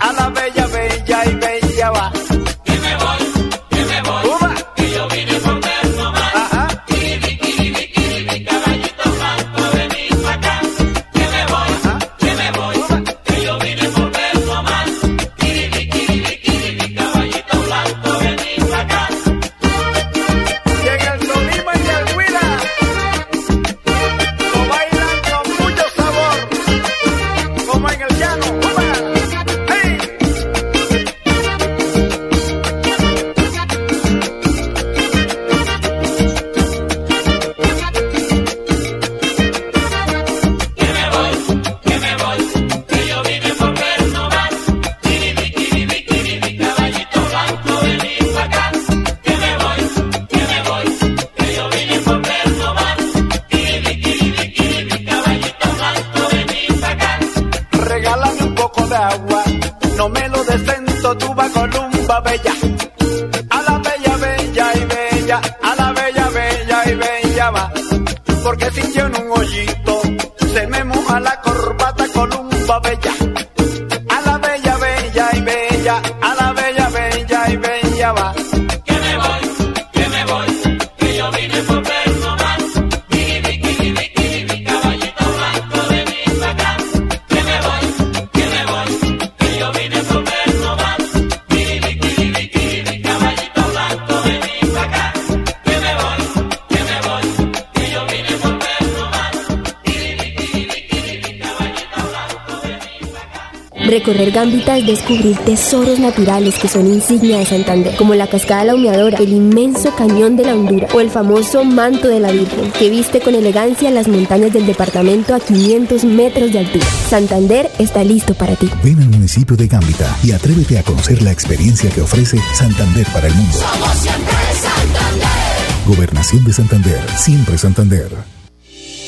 a Recorrer Gambita es descubrir tesoros naturales que son insignia de Santander, como la cascada de la humeadora, el inmenso cañón de la Hondura o el famoso manto de la Virgen, que viste con elegancia las montañas del departamento a 500 metros de altura. Santander está listo para ti. Ven al municipio de Gambita y atrévete a conocer la experiencia que ofrece Santander para el mundo. Somos siempre Santander. Gobernación de Santander, siempre Santander.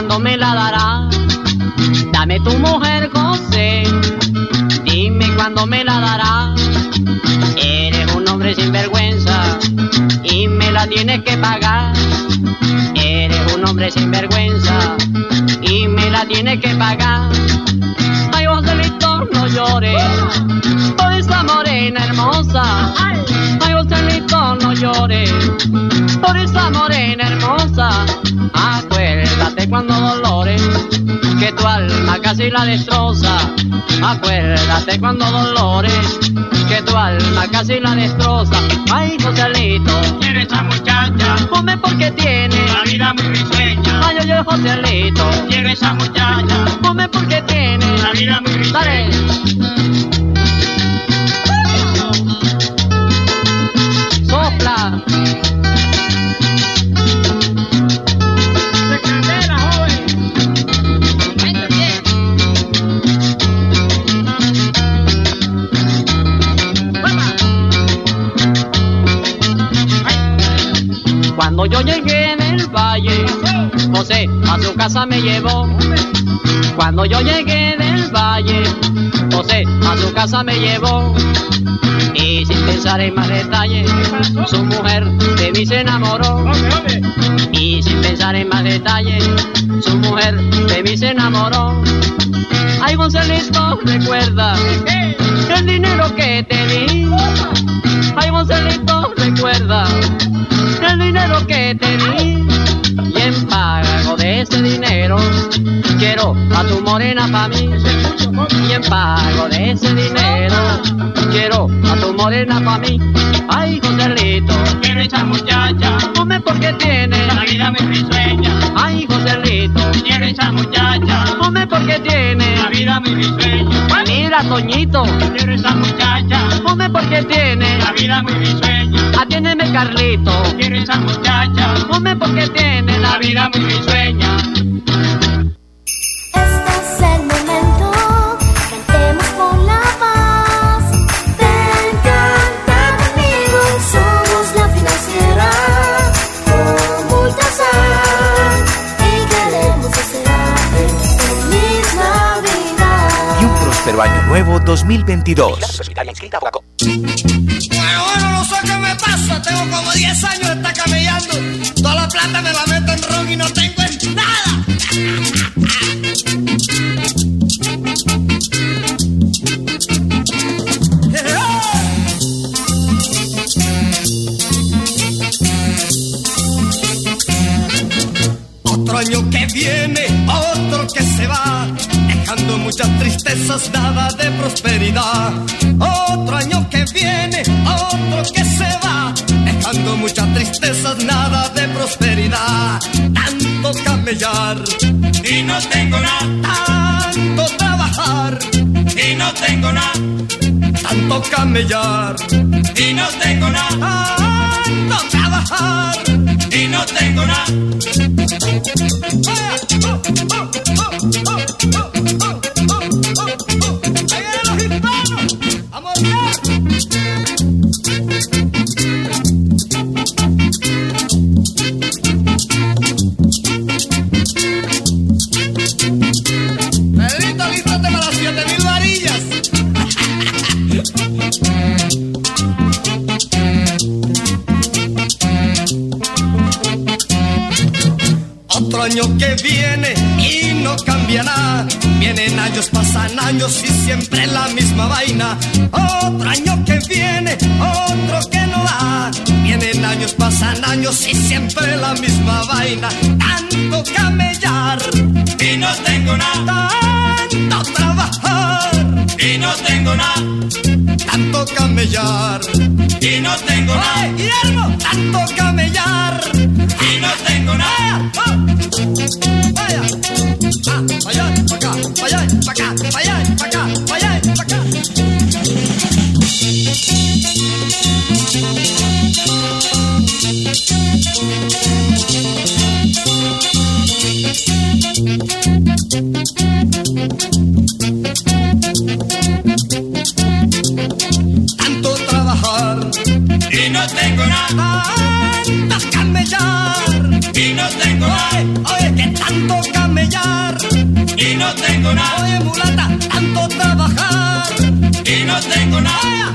Cuándo me la darás. Dame tu mujer, José. Dime cuándo me la darás. Eres un hombre sin vergüenza y me la tienes que pagar. Eres un hombre sin vergüenza y me la tienes que pagar. Ay, Joselito, no llores por esa morena hermosa. Ay, Joselito, no llores por esa morena hermosa. Acuérdate cuando dolores, que tu alma casi la destroza. Acuérdate cuando dolores, que tu alma casi la destroza. Ay, Joselito, ¿Quién es esa muchacha? come porque tiene. La vida muy risueña. Ay, oye, Joselito, ¿Quién es esa muchacha? come porque tiene. La vida muy risueña. Llegué del valle, José a su casa me llevó. Cuando yo llegué del valle, José a su casa me llevó. Y sin pensar en más detalles, su mujer de mí se enamoró. Y sin pensar en más detalles, su mujer de mí se enamoró. Ay, Gonzalito, recuerda el dinero a tu morena pa' mí. Y en pago de ese dinero, quiero a tu morena pa' mí. Ay, Joselito, ¿Quién es esa muchacha? come porque tiene. La vida muy risueña. Ay, Joselito, ¿Quién es esa muchacha? come porque tiene. La vida muy risueña. Mira, Toñito, ¿Quién es esa muchacha? come porque tiene. La vida muy risueña. Atiéndeme, Carlito, ¿Quién es esa muchacha? come porque tiene. La vida muy risueña. Nuevo 2022. Bueno, bueno, no sé qué me pasa. Tengo como 10 años de estar camellando. Toda la plata me la meto en ron y no tengo en nada. Otro año que viene, otro que se va, dejando muchas tristezas, nada de prosperidad. Otro año que viene, otro que se va, dejando muchas tristezas, nada de prosperidad. Tanto camellar y no tengo nada, tanto trabajar y no tengo nada, tanto camellar y no tengo nada, tanto trabajar y no tengo nada. Viene y no cambiará. Vienen años, pasan años y siempre la misma vaina. Otro año que viene, otro que no va. Vienen años, pasan años y siempre la misma vaina. Tanto camellar y no tengo nada. Tanto trabajar y no tengo nada. Tanto camellar y no tengo nada. Tanto camellar y Tanto trabajar y no tengo nada. Tanto camellar y no Oye, que tanto camellar y no tengo nada. Oye, mulata, tanto trabajar y no tengo nada.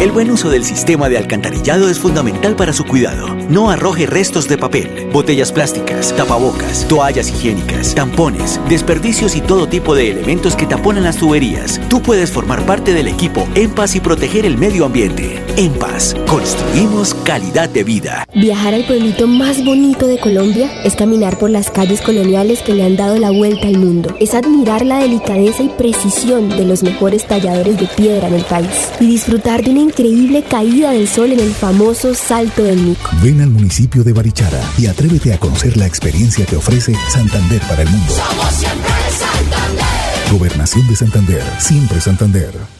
El buen uso del sistema de alcantarillado es fundamental para su cuidado. No arroje restos de papel, botellas plásticas, tapabocas, toallas higiénicas, tampones, desperdicios y todo tipo de elementos que taponan las tuberías. Tú puedes formar parte del equipo En Paz y proteger el medio ambiente. En Paz, construimos calidad de vida. Viajar al pueblito más bonito de Colombia es caminar por las calles coloniales que le han dado la vuelta al mundo. Es admirar la delicadeza y precisión de los mejores talladores de piedra en el país y disfrutar de una increíble caída del sol en el famoso Salto del Mico. Ven al municipio de Barichara y atrévete a conocer la experiencia que ofrece Santander para el mundo. Somos siempre Santander. Gobernación de Santander, siempre Santander.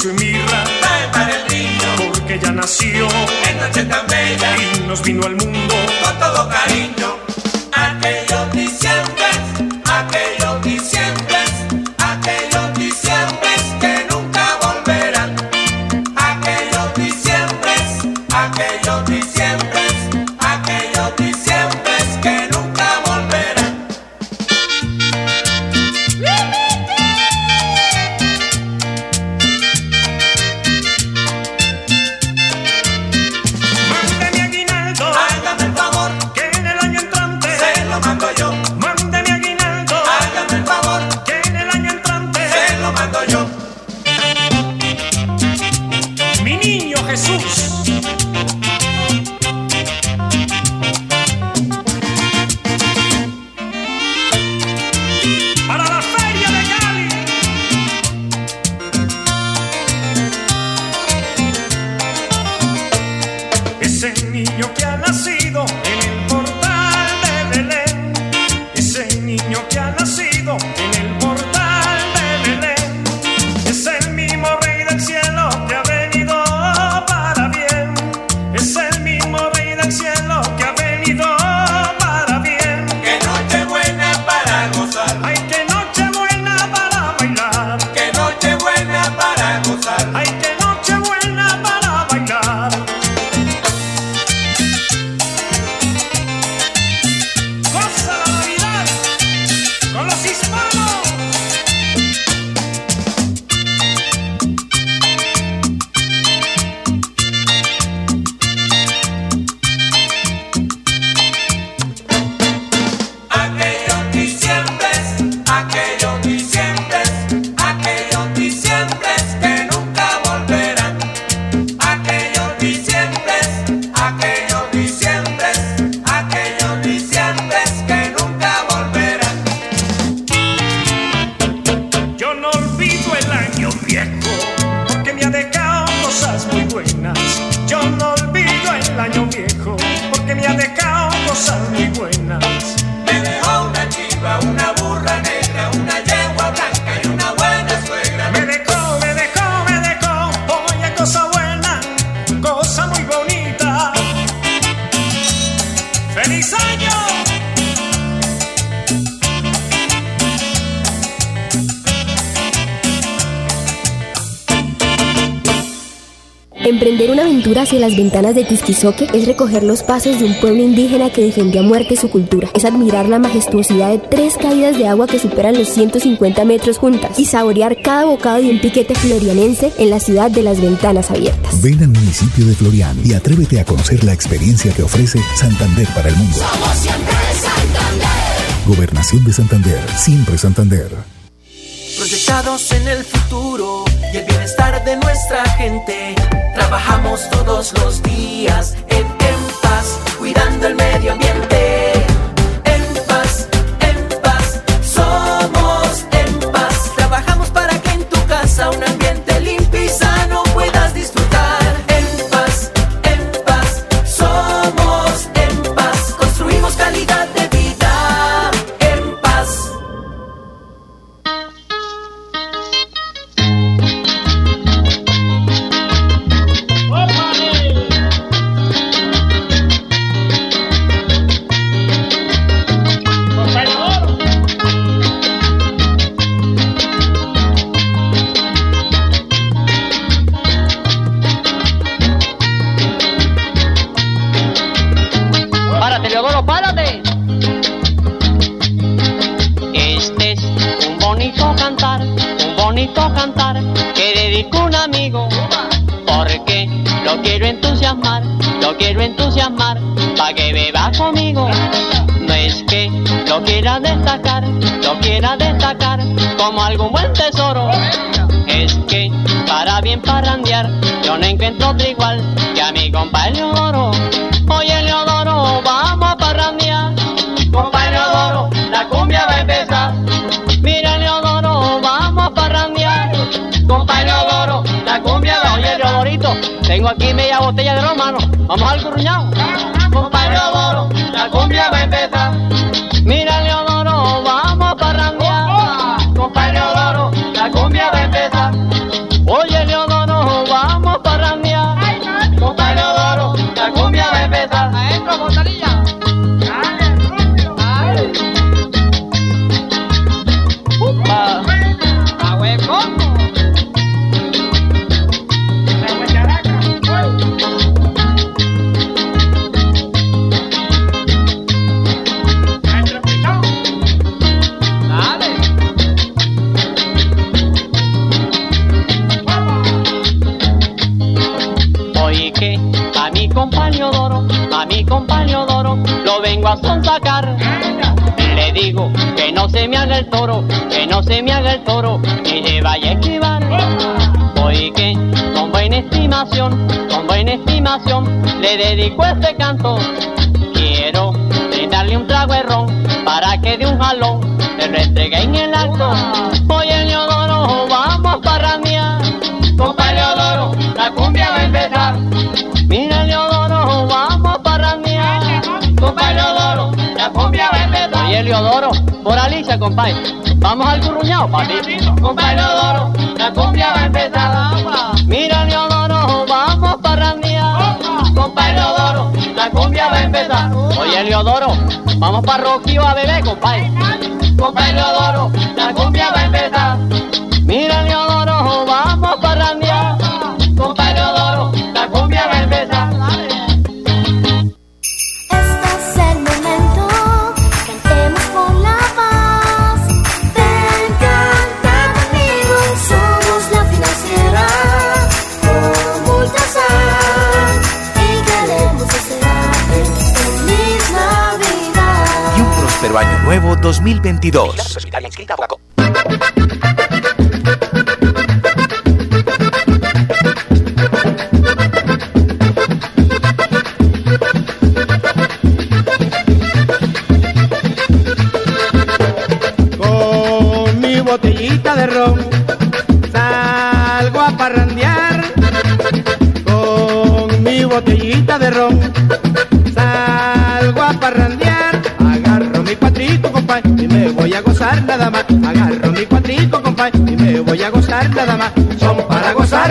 Incienso y mirra, para el niño. porque ya nació en noche tan bella y nos vino al mundo con todo cariño. Niño Jesús. Hacia las ventanas de Tisquizoque es recoger los pasos de un pueblo indígena que defendió a muerte su cultura. Es admirar la majestuosidad de tres caídas de agua que superan los 150 metros juntas y saborear cada bocado de un piquete florianense en la ciudad de las ventanas abiertas. Ven al municipio de Florian y atrévete a conocer la experiencia que ofrece Santander para el mundo. Somos siempre Santander. Gobernación de Santander, siempre Santander. En el futuro y el bienestar de nuestra gente. Trabajamos todos los días en, en paz, cuidando el medio ambiente. En paz, en paz, somos en paz. Trabajamos para que en tu casa un lo quiero entusiasmar, lo quiero entusiasmar para que beba conmigo. No es que lo quiera destacar, lo quiera destacar como algún buen tesoro. Es que para bien parrandear yo no encuentro otro igual que a mi compa Leodoro. Tengo aquí media botella de romano. Vamos al curruñado. Compa Leodoro, la cumbia va a empezar. A mi compañero Doro, lo vengo a sonsacar. Le digo que no se me haga el toro, que no se me haga el toro, que se vaya a esquivar. Hoy que con buena estimación, con buena estimación, le dedico este canto. Quiero brindarle un trago de ron para que de un jalón se restregue en el acto. Oye, Leodoro, por Alicia, compadre. Vamos al curruñado, papi. Compa Leodoro, la cumbia va a empezar. Mira, Leodoro, vamos para mía. Compa Leodoro, la cumbia va a empezar. Oye, Leodoro, vamos para Roquío a beber, compadre. Compa Leodoro, la cumbia va a empezar. Nuevo 2022. Con mi botellita de ron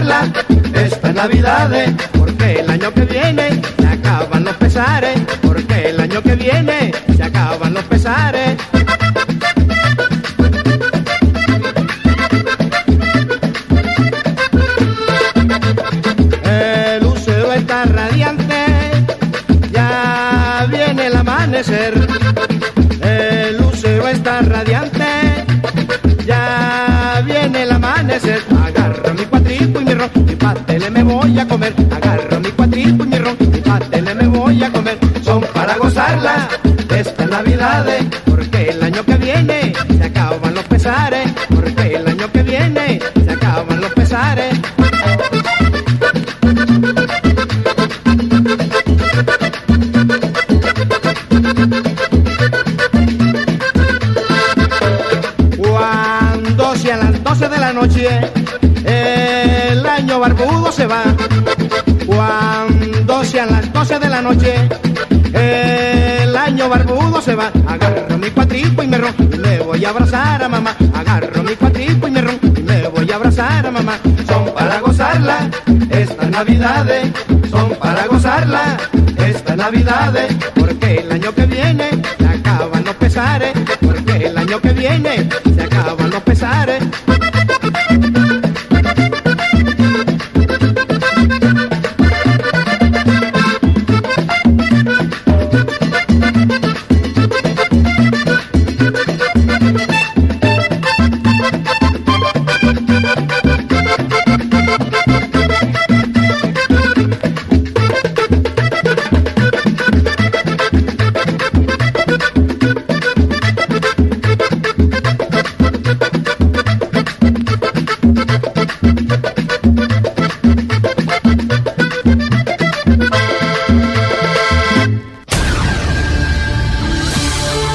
para gozarla esta Navidad, porque el año que viene se acaban los pesares. Porque el año que viene se acaban los pesares. El lucero está radiante, ya viene el amanecer. El lucero está radiante, ya viene el amanecer. Voy a comer. Agarro mi cuatripo y mi mi pastel me voy a comer. Son para gozarla esta Navidad, porque el año que viene se acaban los pesares. Porque el año que viene se acaban los pesares. Abrazar a mamá. Agarro mi cuatripo y me ron, y me voy a abrazar a mamá. Son para gozarla estas navidades, son para gozarla estas navidades, porque el año que viene se acaban los pesares, porque el año que viene se acaban los pesares.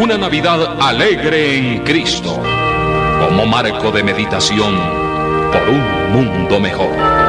una Navidad alegre en Cristo, como marco de meditación por un mundo mejor.